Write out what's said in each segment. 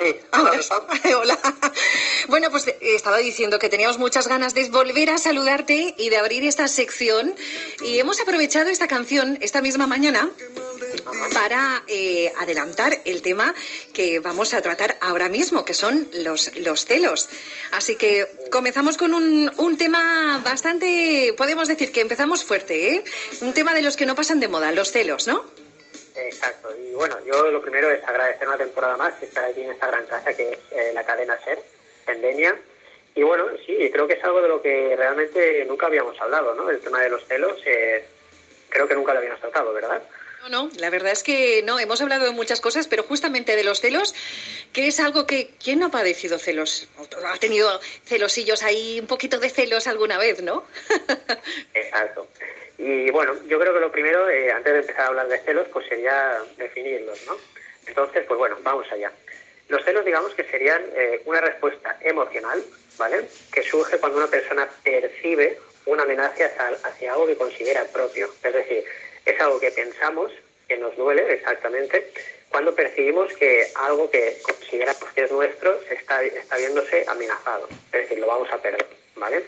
Sí, hola. Bueno, pues eh, estaba diciendo que teníamos muchas ganas de volver a saludarte y de abrir esta sección. Y hemos aprovechado esta canción esta misma mañana para eh, adelantar el tema que vamos a tratar ahora mismo, que son los, los celos. Así que comenzamos con un, un tema bastante, podemos decir que empezamos fuerte, ¿eh? Un tema de los que no pasan de moda, los celos, ¿no? Exacto. Y bueno, yo lo primero es agradecer una temporada más estar aquí en esta gran casa que es eh, la cadena SER, Endenia. Y bueno, sí, creo que es algo de lo que realmente nunca habíamos hablado, ¿no? El tema de los celos, eh, creo que nunca lo habíamos tratado, ¿verdad? No, no, la verdad es que no, hemos hablado de muchas cosas, pero justamente de los celos, que es algo que, ¿quién no ha padecido celos? Ha tenido celosillos ahí, un poquito de celos alguna vez, ¿no? Exacto. Y bueno, yo creo que lo primero, eh, antes de empezar a hablar de celos, pues sería definirlos, ¿no? Entonces, pues bueno, vamos allá. Los celos, digamos que serían eh, una respuesta emocional, ¿vale? Que surge cuando una persona percibe una amenaza hacia, algo que considera propio. Es decir, es algo que pensamos, que nos duele exactamente, cuando percibimos que algo que consideramos que es nuestro está, está viéndose amenazado. Es decir, lo vamos a perder, ¿vale?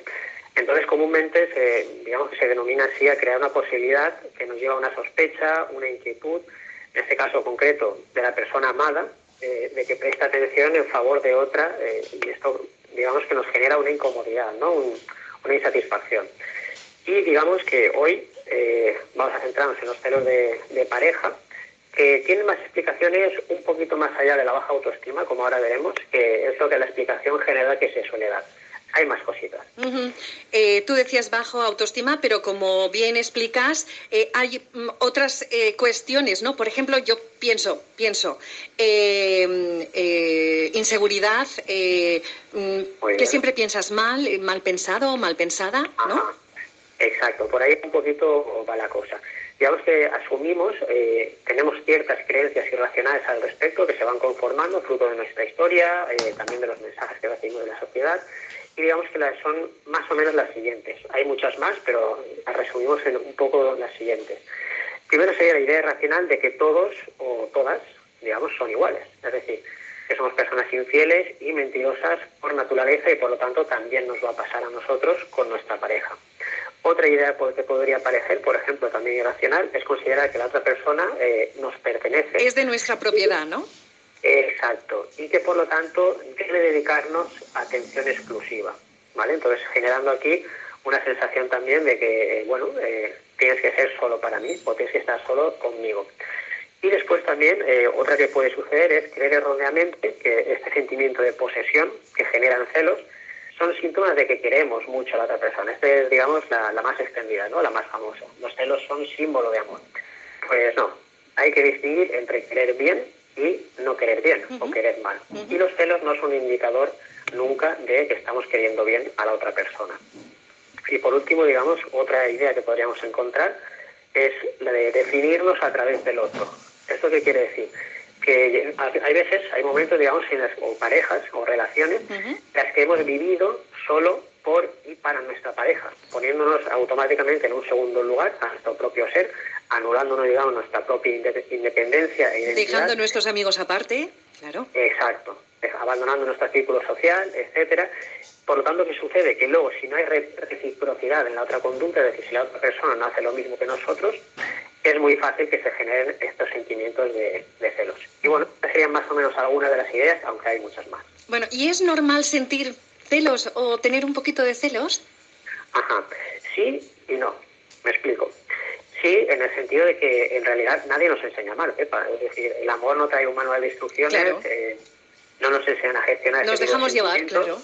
Entonces, comúnmente se, digamos se denomina así a crear una posibilidad que nos lleva a una sospecha, una inquietud, en este caso concreto de la persona amada, eh, de que presta atención en favor de otra eh, y esto, digamos que nos genera una incomodidad, ¿no? una insatisfacción. Y digamos que hoy eh, vamos a centrarnos en los celos de, de pareja, que tienen más explicaciones un poquito más allá de la baja autoestima, como ahora veremos, que es lo que la explicación general que se suele dar hay más cositas. Eh, tú decías bajo autoestima, pero como bien explicas, eh, hay mm, otras eh, cuestiones, ¿no? Por ejemplo, yo pienso, pienso, inseguridad, mm, que siempre piensas mal, mal pensado, mal pensada, ¿no? Exacto, por ahí un poquito va la cosa. Digamos que asumimos, tenemos ciertas creencias irracionales al respecto que se van conformando fruto de nuestra historia, también de los mensajes que recibimos de la sociedad, digamos que las son más o menos las siguientes. Hay muchas más, pero las resumimos en un poco las siguientes. Primero sería la idea racional de que todos o todas, digamos, son iguales. Es decir, que somos personas infieles y mentirosas por naturaleza y por lo tanto también nos va a pasar a nosotros con nuestra pareja. Otra idea que podría parecer, por ejemplo, también irracional, es considerar que la otra persona eh, nos pertenece. Es de nuestra propiedad, ¿no? Exacto, y que por lo tanto debe dedicarnos atención exclusiva, ¿vale? Entonces generando aquí una sensación también de que, eh, bueno, eh, tienes que ser solo para mí o tienes que estar solo conmigo. Y después también eh, otra que puede suceder es creer erróneamente que este sentimiento de posesión que generan celos son síntomas de que queremos mucho a la otra persona. Esta es, digamos, la, la más extendida, ¿no? La más famosa. Los celos son símbolo de amor. Pues no, hay que distinguir entre querer bien y no querer bien o querer mal. Y los celos no son un indicador nunca de que estamos queriendo bien a la otra persona. Y por último, digamos, otra idea que podríamos encontrar es la de definirnos a través del otro. ¿Esto qué quiere decir? Que hay veces, hay momentos, digamos, en las, o parejas o relaciones, las que hemos vivido solo por y para nuestra pareja, poniéndonos automáticamente en un segundo lugar a nuestro propio ser, anulándonos, digamos, nuestra propia independencia e. Dejando a nuestros amigos aparte, claro. Exacto, abandonando nuestro círculo social, etcétera. Por lo tanto, ¿qué sucede? Que luego, si no hay reciprocidad en la otra conducta, es decir, si la otra persona no hace lo mismo que nosotros, es muy fácil que se generen estos sentimientos de, de celos. Y bueno, serían más o menos algunas de las ideas, aunque hay muchas más. Bueno, ¿y es normal sentir celos o tener un poquito de celos? Ajá, sí y no. Me explico. Sí, en el sentido de que en realidad nadie nos enseña mal, Pepa. Es decir, el amor no trae un manual de instrucciones, eh, no nos enseñan a gestionar. Nos dejamos llevar, claro.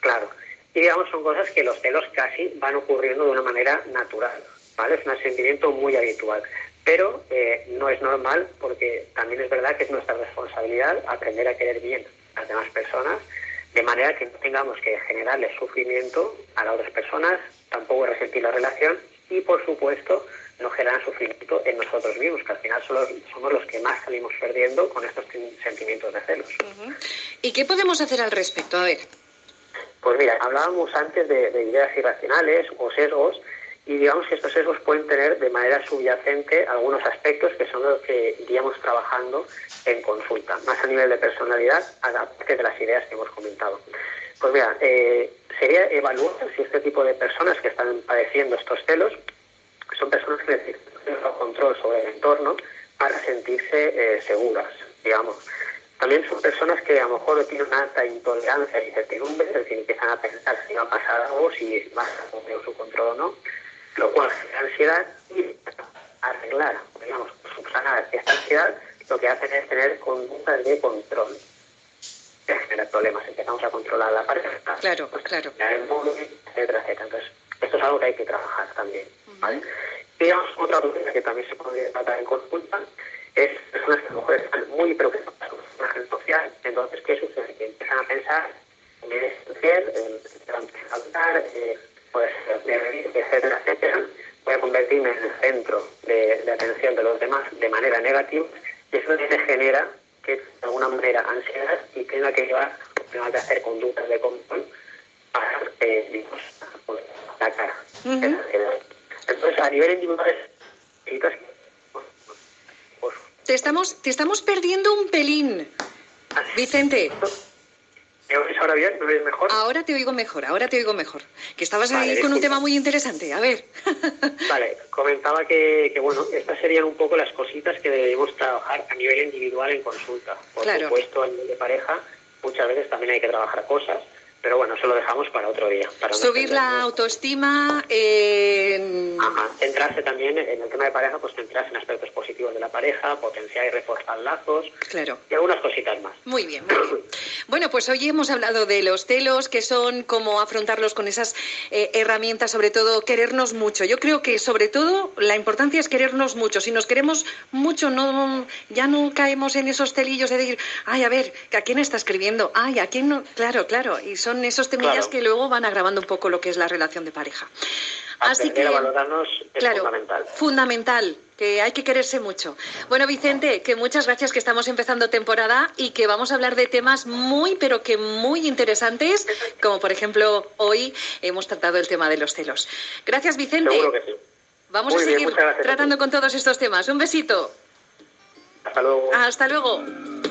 Claro. Y digamos, son cosas que los celos casi van ocurriendo de una manera natural, ¿vale? Es un sentimiento muy habitual. Pero eh, no es normal porque también es verdad que es nuestra responsabilidad aprender a querer bien a las demás personas, de manera que no tengamos que generarle sufrimiento a las otras personas, tampoco resentir la relación y, por supuesto, no generan sufrimiento en nosotros mismos, que al final somos los que más salimos perdiendo con estos sentimientos de celos. ¿Y qué podemos hacer al respecto? A ver. Pues mira, hablábamos antes de, ideas irracionales o sesgos y digamos que estos sesgos pueden tener de manera subyacente algunos aspectos que son los que iríamos trabajando en consulta, más a nivel de personalidad, aparte de las ideas que hemos comentado. Pues mira, eh, sería evaluar si este tipo de personas que están padeciendo estos celos son personas que necesitan control sobre el entorno para sentirse eh, seguras, digamos. También son personas que a lo mejor tienen una alta intolerancia y incertidumbre, es decir, empiezan a pensar si va a pasar algo, si va a estar su control o no, lo cual genera ansiedad y arreglar, digamos, subsanar esta ansiedad, lo que hacen es tener conductas de control que generan problemas. Empezamos a controlar la pareja, claro, claro. el móvil, etcétera, etcétera. Entonces, esto es algo que hay que trabajar también. ¿vale? Digamos, otra cosa que también se podría tratar en consulta es personas que a lo mejor están muy preocupadas por su imagen social. Entonces, ¿qué sucede? Que empiezan a pensar en el fiel, empiezan a hablar, eh, pues, de etcétera, etcétera. Voy a convertirme en el centro de, de, atención de los demás de manera negativa y eso me genera que de alguna manera ansiedad y tenga que llevar, tenga que hacer conductas de control para, eh, digamos, la cara. Uh -huh. A nivel individual, necesitas te estamos, te estamos perdiendo un pelín. Vicente. ¿Me oís ahora bien? ¿Me oís mejor? Ahora te oigo mejor, ahora te oigo mejor. Que estabas vale, ahí con un tema muy interesante. A ver. Vale, comentaba que, que, bueno, estas serían un poco las cositas que debemos trabajar a nivel individual en consulta. Por claro. supuesto, a nivel de pareja, muchas veces también hay que trabajar cosas pero bueno, eso lo dejamos para otro día. Para Subir no la autoestima. Eh... Ajá. Centrarse también en el tema de pareja, pues centrarse en aspectos positivos de la pareja, potenciar y reforzar lazos. Claro. Y algunas cositas más. Muy bien, muy bien. bueno, pues hoy hemos hablado de los celos, que son cómo afrontarlos con esas eh, herramientas, sobre todo querernos mucho. Yo creo que sobre todo la importancia es querernos mucho. Si nos queremos mucho, no ya no caemos en esos celillos de decir, ay, a ver, ¿a quién está escribiendo? Ay, ¿a quién no? Claro, claro. Y son son esos temillas Claro. que luego van agravando un poco lo que es la relación de pareja. Así Aprender que, a valorarnos es claro, fundamental. fundamental, que hay que quererse mucho. Bueno, Vicente, que muchas gracias que estamos empezando temporada y que vamos a hablar de temas muy, pero que muy interesantes, como por ejemplo hoy hemos tratado el tema de los celos. Gracias, Vicente. Seguro que sí. Vamos Muy a bien, seguir gracias ti. tratando con todos estos temas. Un besito. Hasta luego. Hasta luego.